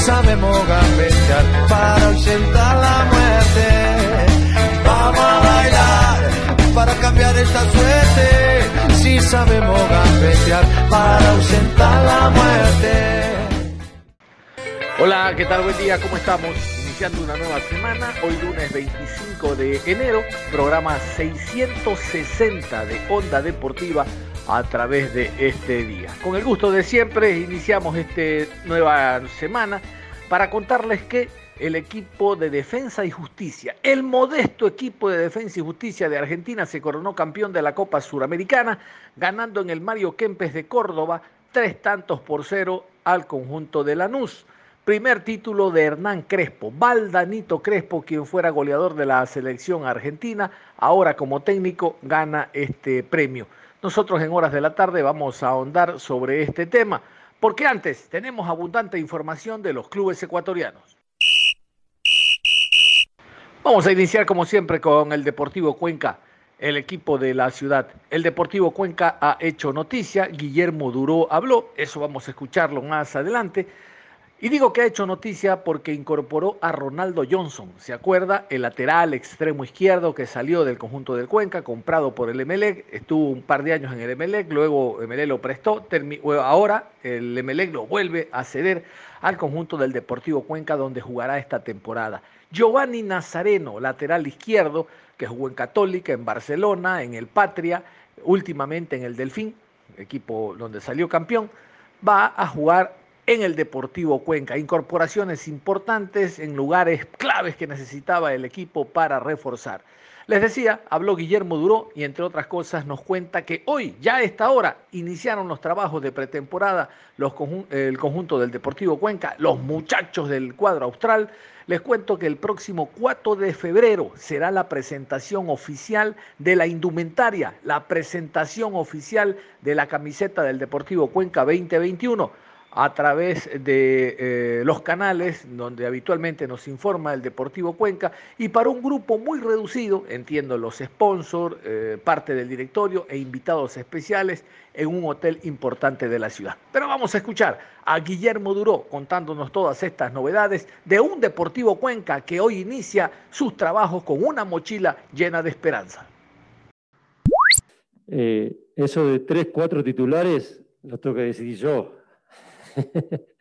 Sabemos gambetear para ausentar la muerte. Vamos a bailar para cambiar esta suerte. Si sabemos gambetear para ausentar la muerte. Hola, ¿qué tal? Buen día, ¿cómo estamos? Iniciando una nueva semana, hoy lunes 25 de enero, programa 660 de Onda Deportiva a través de este día. Con el gusto de siempre, iniciamos esta nueva semana para contarles que el equipo de Defensa y Justicia, el modesto equipo de Defensa y Justicia de Argentina se coronó campeón de la Copa Suramericana, ganando en el Mario Kempes de Córdoba tres tantos por cero al conjunto de Lanús. Primer título de Hernán Crespo, Valdanito Crespo, quien fuera goleador de la selección argentina, ahora como técnico gana este premio. Nosotros en horas de la tarde vamos a ahondar sobre este tema, porque antes tenemos abundante información de los clubes ecuatorianos. Vamos a iniciar como siempre con el Deportivo Cuenca, el equipo de la ciudad. El Deportivo Cuenca ha hecho noticia, Guillermo Duró habló, eso vamos a escucharlo más adelante. Y digo que ha hecho noticia porque incorporó a Ronaldo Johnson. ¿Se acuerda? El lateral extremo izquierdo que salió del conjunto del Cuenca, comprado por el Emelec, estuvo un par de años en el Emelec, luego Emelec lo prestó, ahora el Emelec lo vuelve a ceder al conjunto del Deportivo Cuenca donde jugará esta temporada. Giovanni Nazareno, lateral izquierdo, que jugó en Católica, en Barcelona, en el Patria, últimamente en el Delfín, equipo donde salió campeón, va a jugar en el Deportivo Cuenca. Incorporaciones importantes en lugares claves que necesitaba el equipo para reforzar. Les decía, habló Guillermo Duró y entre otras cosas nos cuenta que hoy, ya a esta hora, iniciaron los trabajos de pretemporada los el conjunto del Deportivo Cuenca, los muchachos del cuadro austral. Les cuento que el próximo 4 de febrero será la presentación oficial de la indumentaria, la presentación oficial de la camiseta del Deportivo Cuenca 2021 a través de eh, los canales donde habitualmente nos informa el Deportivo Cuenca y para un grupo muy reducido, entiendo los sponsors, eh, parte del directorio e invitados especiales en un hotel importante de la ciudad. Pero vamos a escuchar a Guillermo Duró contándonos todas estas novedades de un Deportivo Cuenca que hoy inicia sus trabajos con una mochila llena de esperanza. Eh, eso de tres, cuatro titulares lo tengo que decidir yo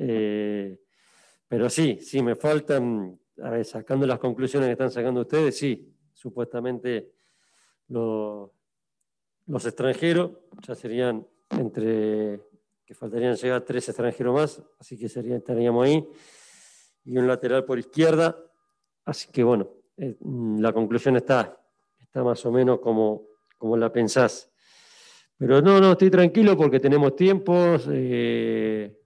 Eh, pero sí, sí, me faltan, a ver, sacando las conclusiones que están sacando ustedes, sí, supuestamente los extranjeros ya serían entre, que faltarían llegar tres extranjeros más, así que sería, estaríamos ahí, y un lateral por izquierda, así que bueno, eh, la conclusión está, está más o menos como, como la pensás. Pero no, no, estoy tranquilo porque tenemos tiempos. Eh,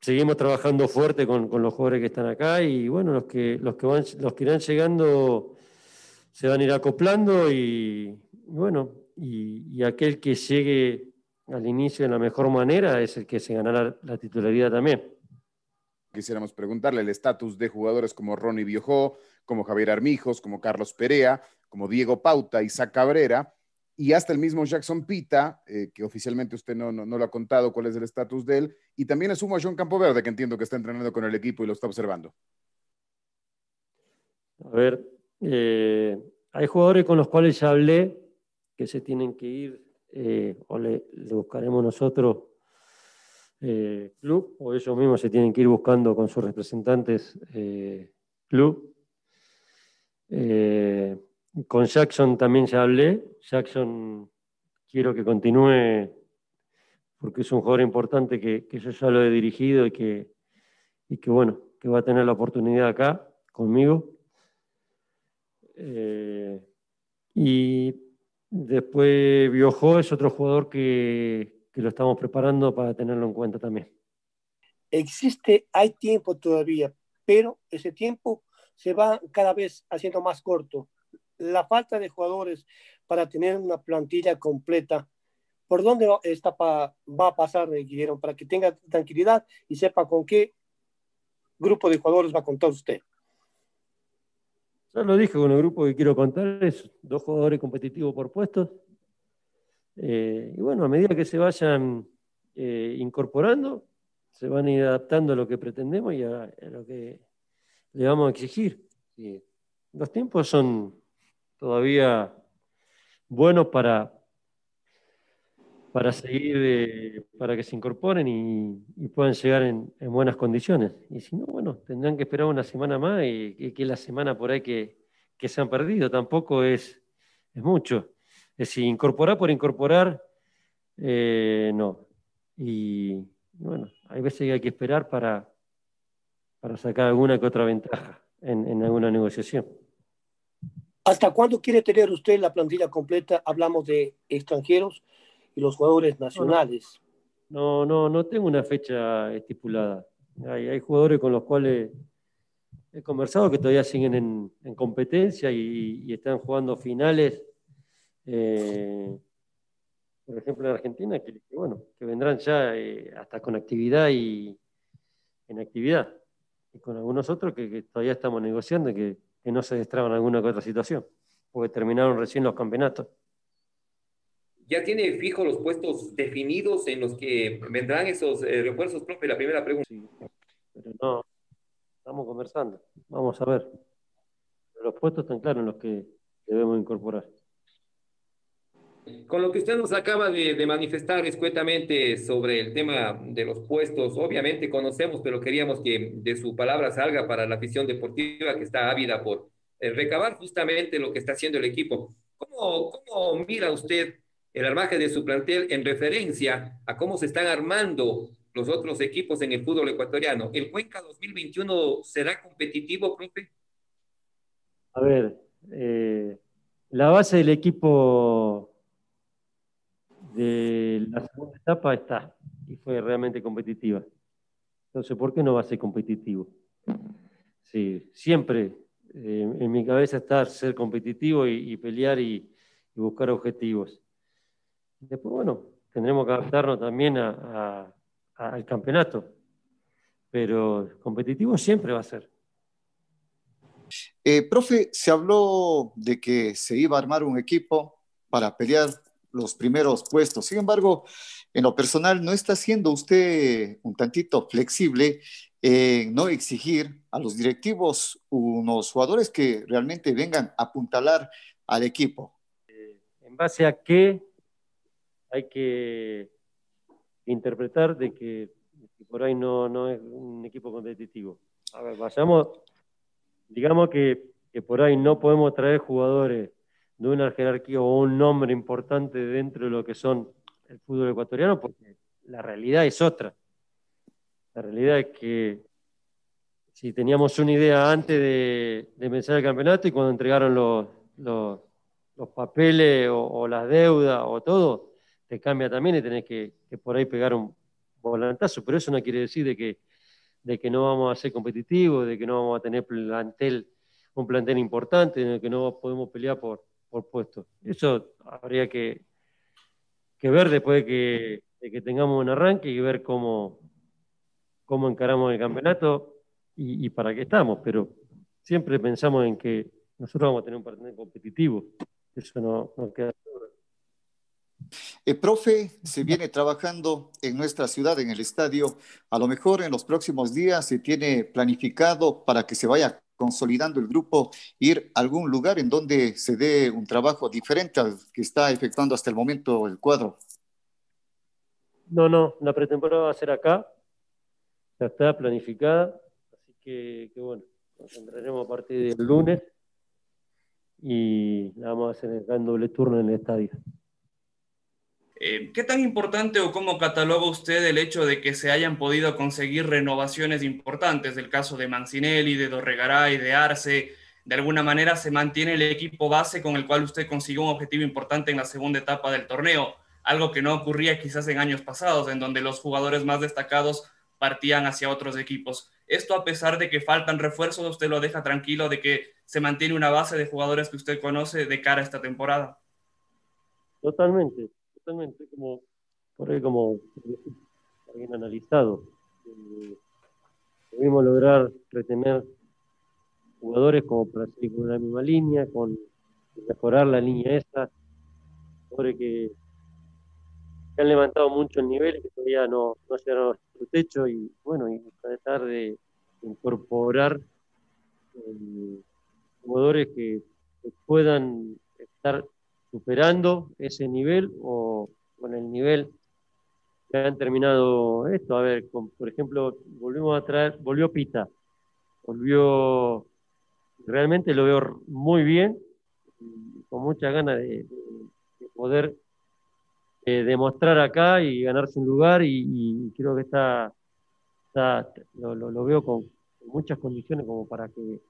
seguimos trabajando fuerte con, los jugadores que están acá y bueno, los que, los que, van, los que irán llegando se van a ir acoplando y, bueno, y, aquel que llegue al inicio de la mejor manera es el que se ganará la, titularidad también. Quisiéramos preguntarle el estatus de jugadores como Ronnie Biojó, como Javier Armijos, como Carlos Perea, como Diego Pauta, Isaac Cabrera, y hasta el mismo Jackson Pita, eh, que oficialmente usted no, no, lo ha contado cuál es el estatus de él, y también asumo a John Campoverde, que entiendo que está entrenando con el equipo y lo está observando. A ver, eh, hay jugadores con los cuales ya hablé que se tienen que ir eh, o le, buscaremos nosotros club o ellos mismos se tienen que ir buscando con sus representantes club. Con Jackson también ya hablé. Jackson quiero que continúe porque es un jugador importante que, yo ya lo he dirigido y que, y que bueno, que va a tener la oportunidad acá conmigo. Eh, y después Biojo es otro jugador que, que lo estamos preparando para tenerlo en cuenta también. Existe, hay tiempo todavía, pero ese tiempo se va cada vez haciendo más corto. La falta de jugadores para tener una plantilla completa, ¿por dónde está va a pasar, Guillermo, para que tenga tranquilidad y sepa con qué grupo de jugadores va a contar usted? Ya lo dije con el grupo que quiero contar, es dos jugadores competitivos por puestos. Eh, y bueno, a medida que se vayan eh, incorporando, se van a ir adaptando a lo que pretendemos y a, lo que le vamos a exigir. los tiempos son todavía buenos para, para seguir, eh, para que se incorporen y, puedan llegar en, buenas condiciones. Y si no, bueno, tendrán que esperar una semana más y, que la semana por ahí que, se han perdido. Tampoco es, es mucho. Es decir, incorporar por incorporar, eh, no. Y bueno, hay veces que hay que esperar para, para sacar alguna que otra ventaja en, en alguna negociación. ¿Hasta cuándo quiere tener usted la plantilla completa? Hablamos de extranjeros y los jugadores nacionales. No, no, no tengo una fecha estipulada. Hay, hay jugadores con los cuales he conversado que todavía siguen en, competencia y, están jugando finales. Eh, por ejemplo, en Argentina, que, bueno, que vendrán ya eh, hasta con actividad y en actividad. Y con algunos otros que, todavía estamos negociando que, que no se destraban alguna otra situación, porque terminaron recién los campeonatos. ¿Ya tiene fijos los puestos definidos en los que vendrán esos eh, refuerzos, profe? La primera pregunta. Sí, pero no, estamos conversando. Vamos a ver. Los puestos están claros en los que debemos incorporar. Con lo que usted nos acaba de, manifestar escuetamente sobre el tema de los puestos, obviamente conocemos, pero queríamos que de su palabra salga para la afición deportiva que está ávida por eh, recabar justamente lo que está haciendo el equipo. ¿Cómo, ¿Cómo mira usted el armaje de su plantel en referencia a cómo se están armando los otros equipos en el fútbol ecuatoriano? ¿El Cuenca 2021 será competitivo, profe? A ver, eh, la base del equipo de la segunda etapa está y fue realmente competitiva. Entonces, ¿por qué no va a ser competitivo? Sí, siempre eh, en mi cabeza está ser competitivo y, pelear y, buscar objetivos. Después, bueno, tendremos que adaptarnos también al campeonato, pero competitivo siempre va a ser. Eh, profe, se habló de que se iba a armar un equipo para pelear los primeros puestos. Sin embargo, en lo personal, ¿no está siendo usted un tantito flexible en no exigir a los directivos unos jugadores que realmente vengan a apuntalar al equipo? Eh, ¿En base a qué hay que interpretar de que, por ahí no, no, es un equipo competitivo? A ver, vayamos, digamos que, que por ahí no podemos traer jugadores de una jerarquía o un nombre importante dentro de lo que son el fútbol ecuatoriano, porque la realidad es otra. La realidad es que si teníamos una idea antes de, de pensar el campeonato y cuando entregaron los, los, papeles o, las deudas o todo, te cambia también y tenés que, por ahí pegar un volantazo. Pero eso no quiere decir de que, de que no vamos a ser competitivos, de que no vamos a tener plantel, un plantel importante, de que no podemos pelear por, por puesto. Eso habría que, que ver después de que, tengamos un arranque y ver cómo, cómo encaramos el campeonato y, para qué estamos. Pero siempre pensamos en que nosotros vamos a tener un partido competitivo. Eso no, no queda el profe se viene trabajando en nuestra ciudad, en el estadio. A lo mejor en los próximos días se tiene planificado para que se vaya consolidando el grupo, ir a algún lugar en donde se dé un trabajo diferente al que está efectuando hasta el momento el cuadro? No, no, la pretemporada va a ser acá, ya está planificada, así que, bueno, nos entraremos a partir del lunes y la vamos a hacer en doble turno en el estadio. Eh, ¿Qué tan importante o cómo cataloga usted el hecho de que se hayan podido conseguir renovaciones importantes? Del caso de Mancinelli, de Dorregaray, de Arce. De alguna manera se mantiene el equipo base con el cual usted consiguió un objetivo importante en la segunda etapa del torneo. Algo que no ocurría quizás en años pasados, en donde los jugadores más destacados partían hacia otros equipos. Esto a pesar de que faltan refuerzos, usted lo deja tranquilo de que se mantiene una base de jugadores que usted conoce de cara a esta temporada. Totalmente, totalmente, como por ahí como bien analizado. Eh, pudimos lograr retener jugadores como para seguir con la misma línea, con mejorar la línea esa, jugadores que, han levantado mucho el nivel que todavía no, no llegaron a su techo y bueno, y tratar de incorporar eh, jugadores que puedan estar superando ese nivel o con el nivel que han terminado esto. A ver, por ejemplo, volvimos a traer, volvió Pita, volvió, realmente lo veo muy bien, con mucha ganas de, poder eh, demostrar acá y ganarse un lugar y, creo que está, lo, veo con, muchas condiciones como para que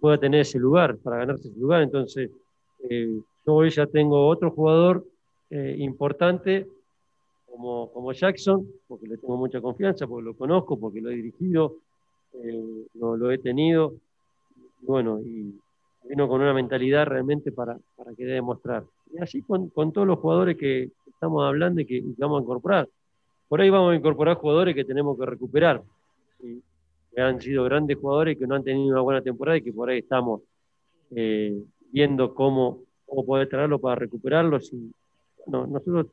pueda tener ese lugar, para ganarse ese lugar. Entonces, eh, hoy ya tengo otro jugador eh, importante como, como, Jackson, porque le tengo mucha confianza, porque lo conozco, porque lo he dirigido, eh, lo, he tenido. bueno, y vino con una mentalidad realmente para, para querer demostrar. Y así con, con todos los jugadores que estamos hablando y que, vamos a incorporar. Por ahí vamos a incorporar jugadores que tenemos que recuperar. Que han sido grandes jugadores que no han tenido una buena temporada y que por ahí estamos eh, viendo cómo, cómo poder traerlo para recuperarlos. Y, bueno, nosotros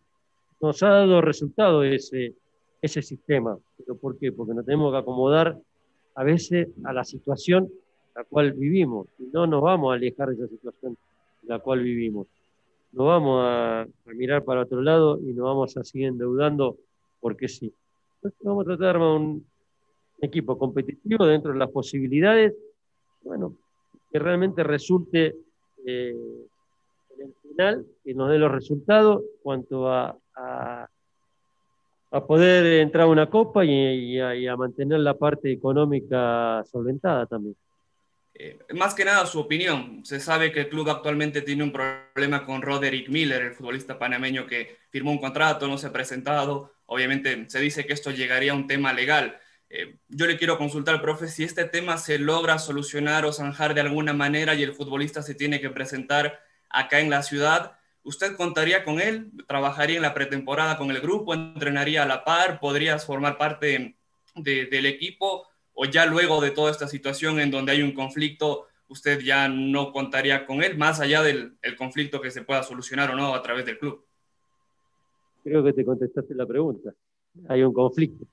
nos ha dado resultado ese, ese sistema. ¿Pero ¿Por qué? Porque nos tenemos que acomodar a veces a la situación la cual vivimos. Y no nos vamos a alejar de esa situación en la cual vivimos. No vamos a, a, mirar para otro lado y nos vamos a seguir endeudando porque sí. Entonces vamos a tratar de armar un equipo competitivo dentro de las posibilidades, bueno, que realmente resulte eh, en final, que nos dé los resultados cuanto a, a, poder entrar a una copa y, a, mantener la parte económica solventada también. Eh, más que nada su opinión. Se sabe que el club actualmente tiene un problema con Roderick Miller, el futbolista panameño que firmó un contrato, no se ha presentado. Obviamente se dice que esto llegaría a un tema legal. Eh, yo le quiero consultar, profe, si este tema se logra solucionar o zanjar de alguna manera y el futbolista se tiene que presentar acá en la ciudad, ¿usted contaría con él? ¿Trabajaría en la pretemporada con el grupo? ¿Entrenaría a la par? ¿Podrías formar parte del equipo? ¿O ya luego de toda esta situación en donde hay un conflicto, usted ya no contaría con él, más allá del conflicto que se pueda solucionar o no a través del club? Creo que te contestaste la pregunta. Hay un conflicto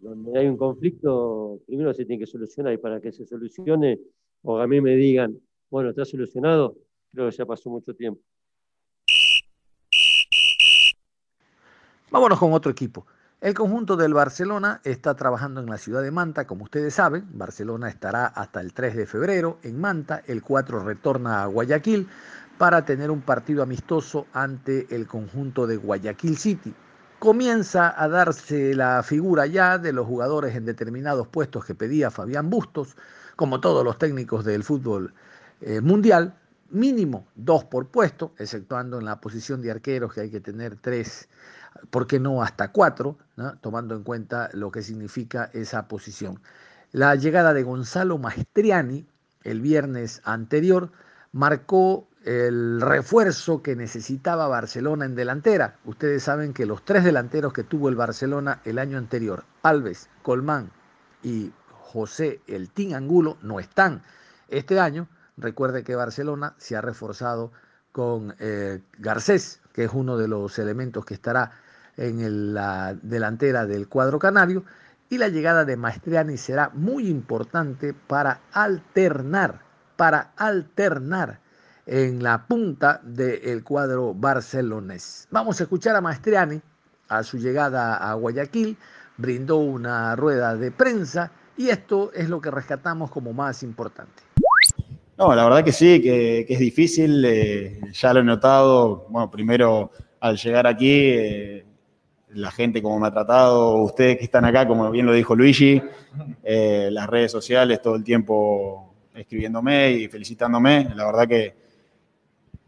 donde hay un conflicto, primero se tiene que solucionar y para que se solucione, o a mí me digan, bueno, está solucionado, creo que ya pasó mucho tiempo. Vámonos con otro equipo. El conjunto del Barcelona está trabajando en la ciudad de Manta, como ustedes saben. Barcelona estará hasta el 3 de febrero en Manta, el 4 retorna a Guayaquil para tener un partido amistoso ante el conjunto de Guayaquil City comienza a darse la figura ya de los jugadores en determinados puestos que pedía Fabián Bustos, como todos los técnicos del fútbol eh, mundial, mínimo dos por puesto, exceptuando en la posición de arqueros que hay que tener tres, ¿por qué no hasta cuatro? tomando en cuenta lo que significa esa posición. La llegada de Gonzalo Maestriani el viernes anterior marcó el refuerzo que necesitaba Barcelona en delantera. Ustedes saben que los tres delanteros que tuvo el Barcelona el año anterior, Alves, Colmán y José El Tin Angulo, no están. Este año, recuerde que Barcelona se ha reforzado con eh, Garcés, que es uno de los elementos que estará en la delantera del cuadro canario, y la llegada de Maestriani será muy importante para alternar, para alternar en la punta del cuadro barcelonés. Vamos a escuchar a Maestriani a su llegada a Guayaquil, brindó una rueda de prensa y esto es lo que rescatamos como más importante. No, la verdad que sí, que, es difícil, eh, ya lo he notado, bueno, primero al llegar aquí, eh, la gente como me ha tratado, ustedes que están acá, como bien lo dijo Luigi, eh, las redes sociales todo el tiempo escribiéndome y felicitándome, la verdad que,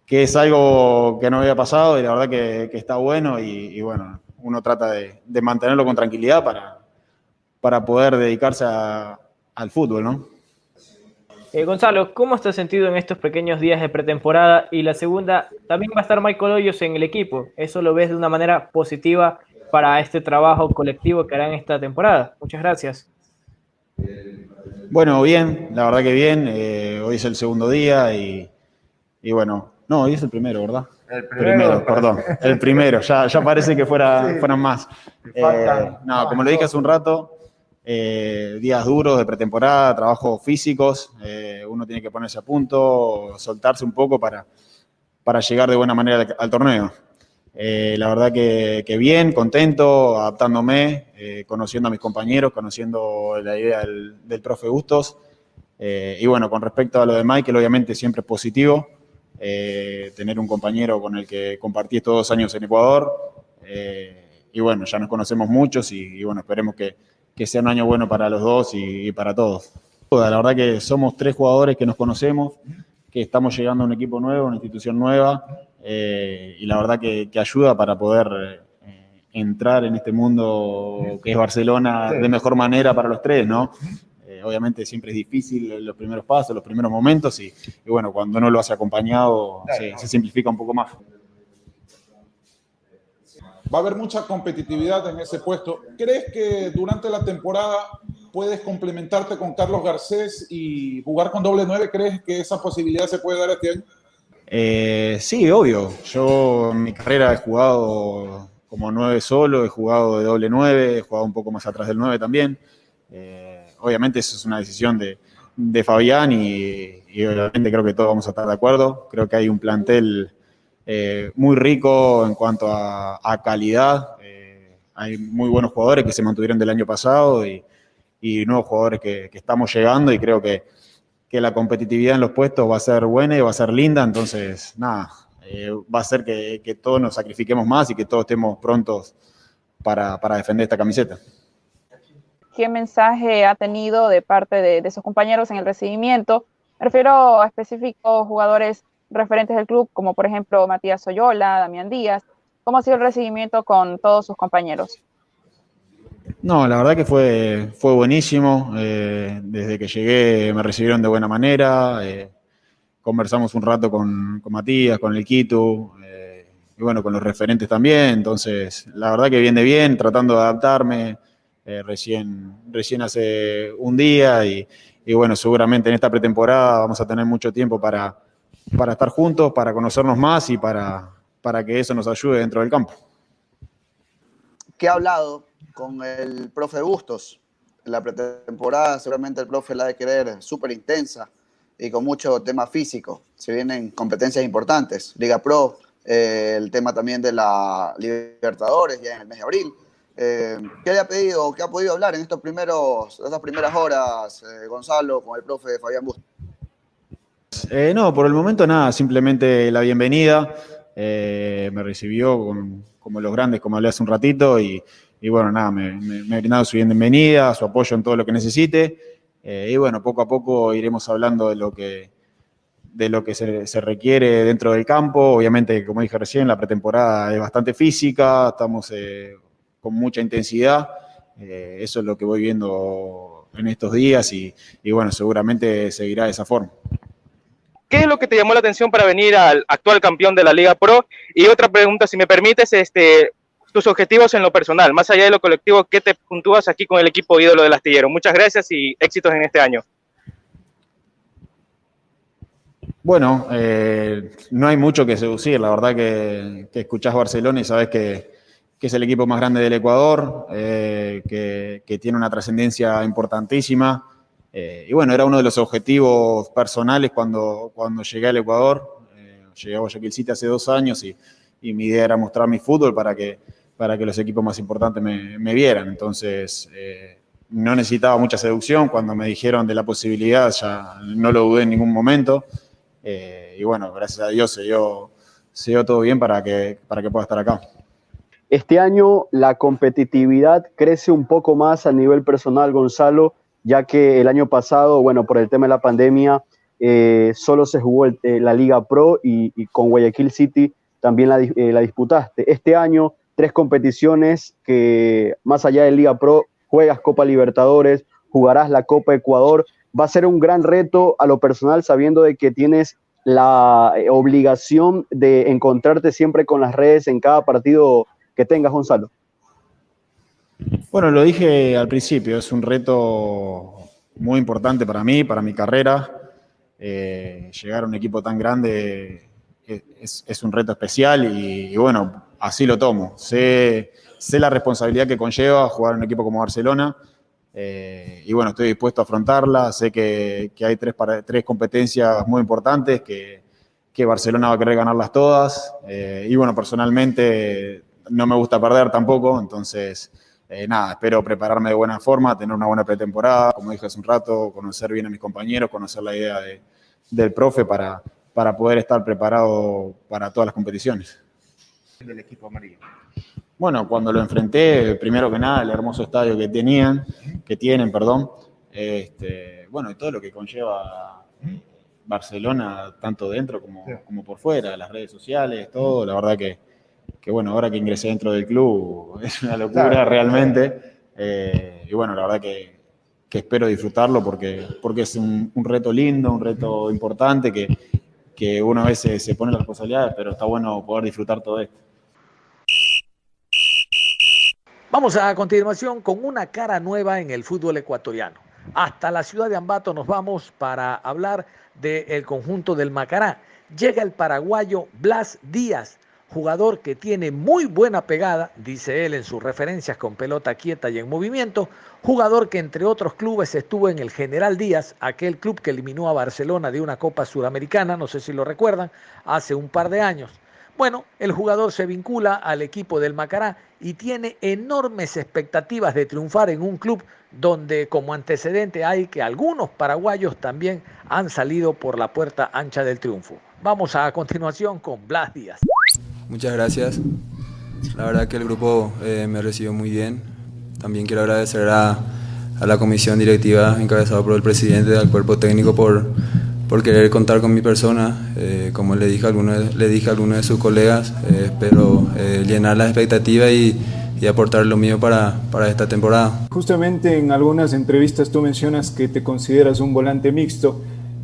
que es algo que no había pasado y la verdad que, está bueno y, bueno, uno trata de, mantenerlo con tranquilidad para, para poder dedicarse al fútbol, ¿no? Eh, Gonzalo, ¿cómo estás sentido en estos pequeños días de pretemporada? Y la segunda, también va a estar Michael Hoyos en el equipo. ¿Eso lo ves de una manera positiva para este trabajo colectivo que harán esta temporada? Muchas gracias. Bueno, bien, la verdad que bien. Eh, hoy es el segundo día y, bueno, no, hoy es el primero, ¿verdad? El primero, perdón. El primero, ya, ya parece que fuera, fueran más. Eh, no, como lo dije hace un rato, eh, días duros de pretemporada, trabajos físicos, eh, uno tiene que ponerse a punto, soltarse un poco para, para llegar de buena manera al, torneo. Eh, la verdad que, bien, contento, adaptándome, conociendo a mis compañeros, conociendo la idea del, profe Bustos. y bueno, con respecto a lo de Michael, obviamente siempre es positivo tener un compañero con el que compartí estos dos años en Ecuador. y bueno, ya nos conocemos muchos y bueno, esperemos que, que sea un año bueno para los dos y, para todos. La verdad que somos tres jugadores que nos conocemos, que estamos llegando a un equipo nuevo, una institución nueva, eh, y la verdad que, ayuda para poder eh, entrar en este mundo que es Barcelona de mejor manera para los tres, ¿no? Eh, obviamente siempre es difícil los primeros pasos, los primeros momentos, y, bueno, cuando no lo hace acompañado se simplifica un poco más va a haber mucha competitividad en ese puesto. ¿Crees que durante la temporada puedes complementarte con Carlos Garcés y jugar con doble nueve? ¿Crees que esa posibilidad se puede dar este año? Eh, sí, obvio. Yo en mi carrera he jugado como nueve solo, he jugado de doble nueve, he jugado un poco más atrás del nueve también. Eh, obviamente eso es una decisión de, Fabián y, y, obviamente creo que todos vamos a estar de acuerdo. Creo que hay un plantel eh, muy rico en cuanto a, calidad. Eh, hay muy buenos jugadores que se mantuvieron del año pasado y, nuevos jugadores que, estamos llegando y creo que, la competitividad en los puestos va a ser buena y va a ser linda. Entonces, nada, eh, va a ser que, todos nos sacrifiquemos más y que todos estemos prontos para, defender esta camiseta. ¿Qué mensaje ha tenido de parte de, de sus compañeros en el recibimiento? Me refiero a específicos jugadores referentes del club, como por ejemplo Matías Oyola, Damián Díaz. ¿Cómo ha sido el recibimiento con todos sus compañeros? No, la verdad que fue, fue buenísimo. Eh, desde que llegué me recibieron de buena manera. Eh, conversamos un rato con, Matías, con el Quito, eh, y bueno, con los referentes también. Entonces, la verdad que bien de bien, tratando de adaptarme. recién, recién hace un día y, y bueno, seguramente en esta pretemporada vamos a tener mucho tiempo para, para estar juntos, para conocernos más y para, para que eso nos ayude dentro del campo. ¿Qué ha hablado con el profe Bustos? La pretemporada seguramente el profe la de querer súper intensa y con mucho tema físico. Se vienen competencias importantes, Liga Pro, eh, el tema también de la Libertadores ya en el mes de abril. Eh, ¿Qué le ha pedido, qué ha podido hablar en estos primeros, estas primeras horas eh, Gonzalo con el profe Fabián Bustos? Eh, no, por el momento nada, simplemente la bienvenida. Eh, me recibió como los grandes, como hablé hace un ratito, y, bueno, nada, me, ha brindado su bienvenida, su apoyo en todo lo que necesite. Eh, y bueno, poco a poco iremos hablando de lo que, de lo que se, requiere dentro del campo. Obviamente, como dije recién, la pretemporada es bastante física, estamos con mucha intensidad. eso es lo que voy viendo en estos días y bueno, seguramente seguirá de esa forma. ¿Qué es lo que te llamó la atención para venir al actual campeón de la Liga Pro? Y otra pregunta, si me permites, este, tus objetivos en lo personal, más allá de lo colectivo, ¿qué te puntúas aquí con el equipo ídolo del astillero? Muchas gracias y éxitos en este año. Bueno, eh, no hay mucho que seducir. La verdad que, que escuchás Barcelona y sabes que, es el equipo más grande del Ecuador, eh, que, que, tiene una trascendencia importantísima. Eh, y bueno, era uno de los objetivos personales cuando, cuando llegué al Ecuador. Eh, llegué a Guayaquil City hace dos años y, mi idea era mostrar mi fútbol para que, para que los equipos más importantes me, vieran. Entonces, eh, no necesitaba mucha seducción. Cuando me dijeron de la posibilidad, ya no lo dudé en ningún momento. Y bueno, gracias a Dios se dio, se dio todo bien para que, para que pueda estar acá. Este año la competitividad crece un poco más a nivel personal, Gonzalo, ya que el año pasado, bueno, por el tema de la pandemia, eh, solo se jugó eh, la Liga Pro y, con Guayaquil City también la, la, disputaste. Este año, tres competiciones que más allá de Liga Pro, juegas Copa Libertadores, jugarás la Copa Ecuador. Va a ser un gran reto a lo personal sabiendo de que tienes la eh, obligación de encontrarte siempre con las redes en cada partido que tengas, Gonzalo. Bueno, lo dije al principio, es un reto muy importante para mí, para mi carrera. Eh, llegar a un equipo tan grande es, un reto especial y, bueno, así lo tomo. Sé, sé la responsabilidad que conlleva jugar en un equipo como Barcelona eh, y bueno, estoy dispuesto a afrontarla. Sé que, hay tres, tres competencias muy importantes que, Barcelona va a querer ganarlas todas. Eh, y bueno, personalmente no me gusta perder tampoco, entonces eh, nada, espero prepararme de buena forma, tener una buena pretemporada, como dije hace un rato, conocer bien a mis compañeros, conocer la idea del profe para, para poder estar preparado para todas las competiciones. Del equipo amarillo. Bueno, cuando lo enfrenté, primero que nada, el hermoso estadio que tenían, que tienen, perdón, este, bueno, y todo lo que conlleva Barcelona, tanto dentro como, como por fuera, las redes sociales, todo, la verdad que, que, bueno, ahora que ingresé dentro del club es una locura realmente, eh, y bueno, la verdad que, que, espero disfrutarlo porque, porque es un, un, reto lindo, un reto importante, que, que uno a veces se pone las responsabilidades, pero está bueno poder disfrutar todo esto. Vamos a continuación con una cara nueva en el fútbol ecuatoriano. Hasta la ciudad de Ambato nos vamos para hablar del conjunto del Macará. Llega el paraguayo Blas Díaz, jugador que tiene muy buena pegada, dice él en sus referencias con pelota quieta y en movimiento, jugador que entre otros clubes estuvo en el General Díaz, aquel club que eliminó a Barcelona de una Copa Suramericana, no sé si lo recuerdan, hace un par de años. Bueno, el jugador se vincula al equipo del Macará y tiene enormes expectativas de triunfar en un club donde como antecedente hay que algunos paraguayos también han salido por la puerta ancha del triunfo. Vamos a continuación con Blas Díaz. Muchas gracias. La verdad que el grupo eh, me recibió muy bien. También quiero agradecer a, a la comisión directiva encabezada por el presidente, al cuerpo técnico por por querer contar con mi persona. Eh, como le dije a alguno de, le dije a alguno de sus colegas, eh, espero eh, llenar las expectativas y, y, aportar lo mío para, para esta temporada. Justamente en algunas entrevistas tú mencionas que te consideras un volante mixto.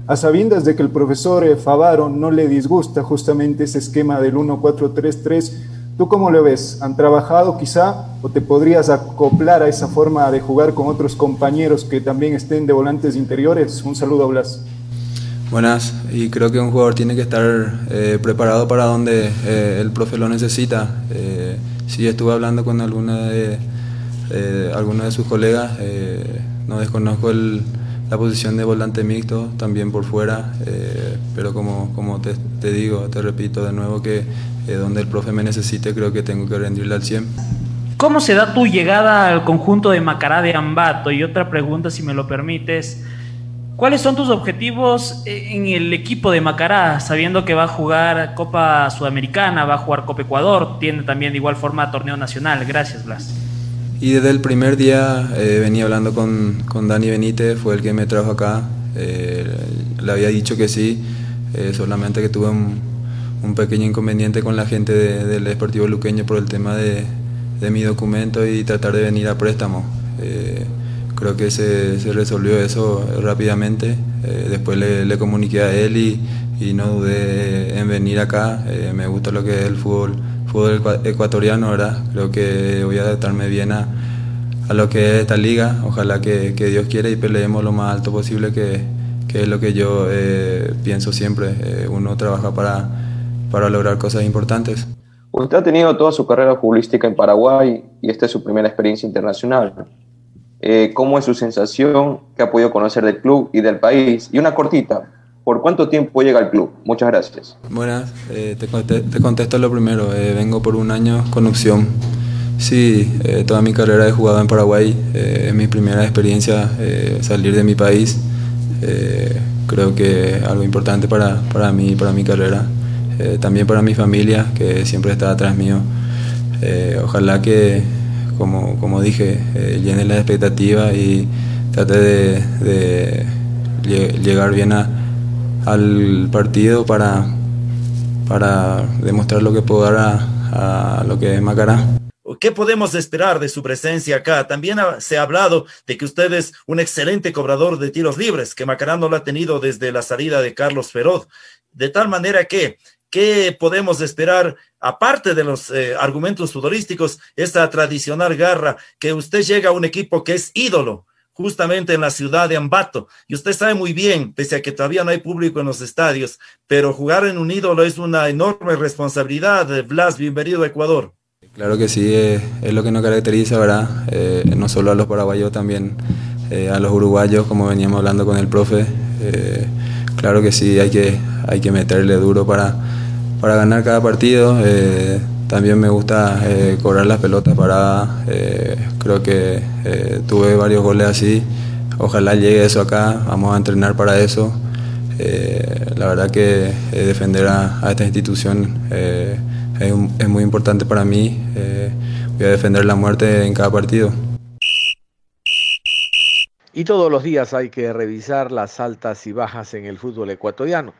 A sabiendas de que el profesor Favaro no le disgusta justamente ese esquema del 1-4-3-3, ¿tú cómo lo ves? ¿Han trabajado quizá o te podrías acoplar a esa forma de jugar con otros compañeros que también estén de volantes interiores? Un saludo, Blas. Buenas, y creo que un jugador tiene que estar eh, preparado para donde eh, el profe lo necesita. Eh, sí, estuve hablando con alguna de, algunos de sus colegas, no desconozco la posición de volante mixto, también por fuera, pero como, como te, digo, te repito de nuevo que donde el profe me necesite creo que tengo que rendirle al 100. ¿Cómo se da tu llegada al conjunto de Macará de Ambato? Y otra pregunta, si me lo permites. ¿Cuáles son tus objetivos en el equipo de Macará, sabiendo que va a jugar Copa Sudamericana, va a jugar Copa Ecuador, tiene también de igual forma torneo nacional? Gracias, Blas. Y desde el primer día eh, venía hablando con, con, Dani Benítez, fue el que me trajo acá. Eh, le había dicho que sí, eh, solamente que tuve un, un, pequeño inconveniente con la gente del Deportivo Luqueño por el tema de, de, mi documento y tratar de venir a préstamo creo que se, se resolvió eso rápidamente. Eh, después le, le, comuniqué a él y, y, no dudé en venir acá. Eh, me gusta lo que es el fútbol, fútbol ecuatoriano, ¿verdad? Creo que voy a adaptarme bien a, a lo que es esta liga. Ojalá que, que, Dios quiera y peleemos lo más alto posible, que, que es lo que yo eh, pienso siempre. uno trabaja para, para lograr cosas importantes. Usted ha tenido toda su carrera futbolística en Paraguay y esta es su primera experiencia internacional. Eh, cómo es su sensación, qué ha podido conocer del club y del país. Y una cortita, ¿por cuánto tiempo llega al club? Muchas gracias. Buenas, eh, te, contesto lo primero. Eh, vengo por un año con opción. Sí, eh, toda mi carrera he jugado en Paraguay. Eh, es mi primera experiencia eh, salir de mi país. creo que algo importante para, para mí para mi carrera. también para mi familia, que siempre está atrás mío. ojalá que, como, como dije, llene la expectativa y trate de, de llegar bien a, al partido para, para demostrar lo que puedo dar a, lo que es Macará. ¿Qué podemos esperar de su presencia acá? También se ha hablado de que usted es un excelente cobrador de tiros libres, que Macará no lo ha tenido desde la salida de Carlos Feroz. De tal manera que, ¿qué podemos esperar, aparte de los eh, argumentos futbolísticos, esta tradicional garra, que usted llega a un equipo que es ídolo? Justamente en la ciudad de Ambato. Y usted sabe muy bien, pese a que todavía no hay público en los estadios, pero jugar en un es una enorme responsabilidad. Blas, bienvenido a Ecuador. Claro que sí, es, lo que nos caracteriza, ¿verdad? Eh, no solo a los paraguayos, también eh, a los uruguayos, como veníamos hablando con el profe. Eh, claro que sí, hay que, hay que meterle duro para, para ganar cada partido. También me gusta cobrar las pelotas paradas. creo que tuve varios goles así. Ojalá llegue eso acá. Vamos a entrenar para eso. la verdad que defender a, esta institución es, muy importante para mí. Eh, voy a defender la muerte en cada partido. Y todos los días hay que revisar las altas y bajas en el fútbol ecuatoriano.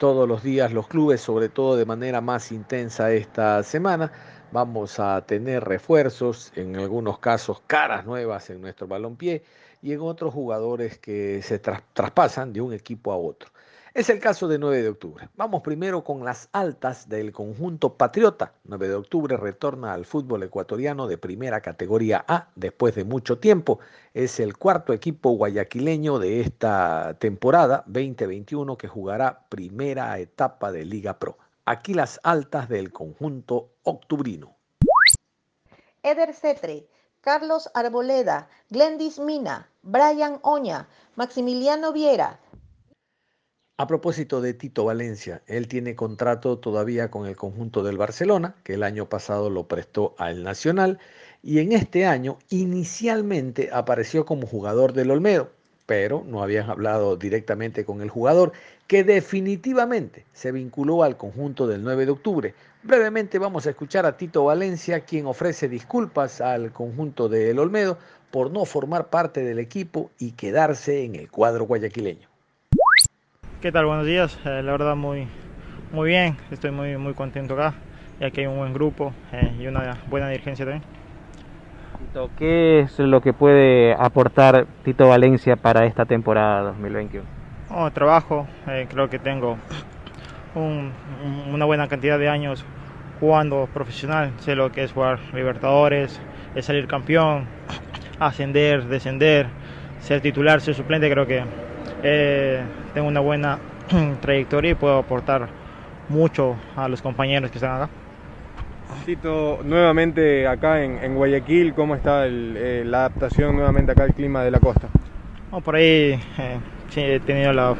Todos los días los clubes, sobre todo de manera más intensa esta semana, vamos a tener refuerzos, en algunos casos caras nuevas en nuestro balompié y en otros jugadores que se traspasan de un equipo a otro. Es el caso de 9 de octubre. Vamos primero con las altas del conjunto Patriota. 9 de octubre retorna al fútbol ecuatoriano de primera categoría A después de mucho tiempo. Es el cuarto equipo guayaquileño de esta temporada 2021 que jugará primera etapa de Liga Pro. Aquí las altas del conjunto octubrino. Eder Cetre, Carlos Arboleda, Glendis Mina, Brian Oña, Maximiliano Viera, a propósito de Tito Valencia, él tiene contrato todavía con el conjunto del Barcelona, que el año pasado lo prestó al Nacional, y en este año inicialmente apareció como jugador del Olmedo, pero no habían hablado directamente con el jugador, que definitivamente se vinculó al conjunto del 9 de octubre. Brevemente vamos a escuchar a Tito Valencia, quien ofrece disculpas al conjunto del Olmedo por no formar parte del equipo y quedarse en el cuadro guayaquileño. ¿Qué tal? Buenos días. Eh, la verdad muy, muy bien. Estoy muy, muy contento acá, ya que hay un buen grupo eh, y una buena dirigencia también. ¿Qué es lo que puede aportar Tito Valencia para esta temporada 2021? Oh, trabajo. Eh, creo que tengo una buena cantidad de años jugando profesional. Sé lo que es jugar Libertadores, es salir campeón, ascender, descender, ser titular, ser suplente. Creo que tengo una buena trayectoria y puedo aportar mucho a los compañeros que están acá. Tito, nuevamente acá en, Guayaquil, ¿cómo está eh, la adaptación nuevamente acá al clima de la costa? por ahí eh, he tenido la,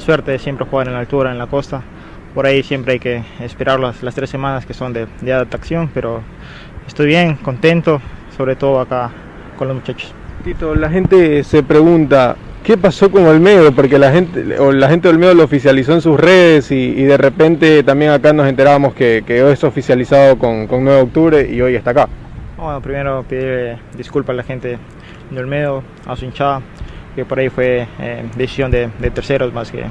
suerte de siempre jugar en la altura, en la costa. Por ahí siempre hay que esperar las, las tres semanas que son de, de adaptación, pero estoy bien, contento, sobre todo acá con los muchachos. Tito, la gente se pregunta, ¿Qué pasó con Olmedo? Porque la gente, o la gente de Olmedo lo oficializó en sus redes y, de repente también acá nos enterábamos que, quedó es oficializado con, 9 de octubre y hoy está acá. Bueno, primero pedir disculpas a la gente de Olmedo, a su hinchada, que por ahí fue eh, decisión de, terceros más que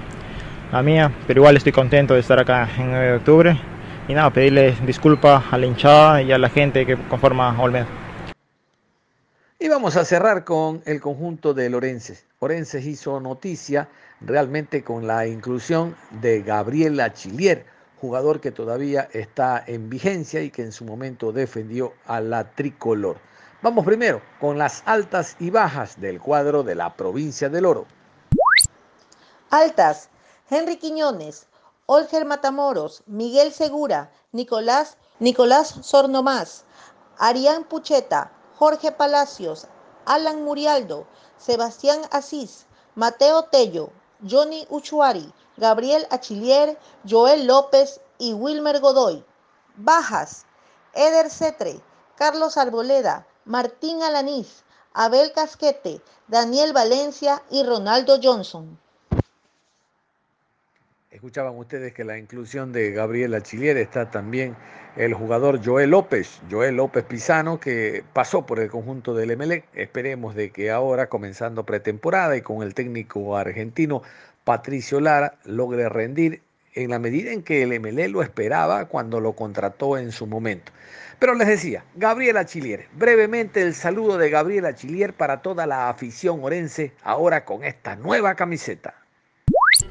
la mía, pero igual estoy contento de estar acá en 9 de octubre y nada, pedirle disculpas a la hinchada y a la gente que conforma Olmedo. Y vamos a cerrar con el conjunto de Lorences. Lorences hizo noticia realmente con la inclusión de Gabriel Achillier, jugador que todavía está en vigencia y que en su momento defendió a la tricolor. Vamos primero con las altas y bajas del cuadro de la provincia del Oro. Altas, Henry Quiñones, Olger Matamoros, Miguel Segura, Nicolás, Nicolás Sornomás, Arián Pucheta, Jorge Palacios, Alan Murialdo, Sebastián Asís, Mateo Tello, Johnny Uchuari, Gabriel Achillier, Joel López y Wilmer Godoy. Bajas, Eder Cetre, Carlos Arboleda, Martín Alanís, Abel Casquete, Daniel Valencia y Ronaldo Johnson. Escuchaban ustedes que la inclusión de Gabriela Chilier está también el jugador Joel López, Joel López Pisano, que pasó por el conjunto del MLE. Esperemos de que ahora, comenzando pretemporada y con el técnico argentino Patricio Lara, logre rendir en la medida en que el MLE lo esperaba cuando lo contrató en su momento. Pero les decía, Gabriela Chilier, brevemente el saludo de Gabriela Chilier para toda la afición orense, ahora con esta nueva camiseta.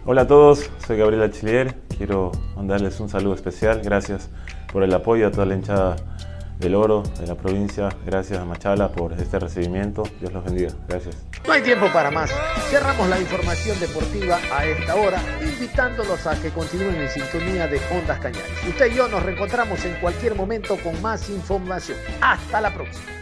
Hola a todos, soy Gabriela Chilier. Quiero mandarles un saludo especial. Gracias por el apoyo a toda la hinchada del Oro, de la provincia. Gracias a Machala por este recibimiento. Dios los bendiga. Gracias. No hay tiempo para más. Cerramos la información deportiva a esta hora, invitándolos a que continúen en sintonía de Ondas Cañares. Usted y yo nos reencontramos en cualquier momento con más información. Hasta la próxima.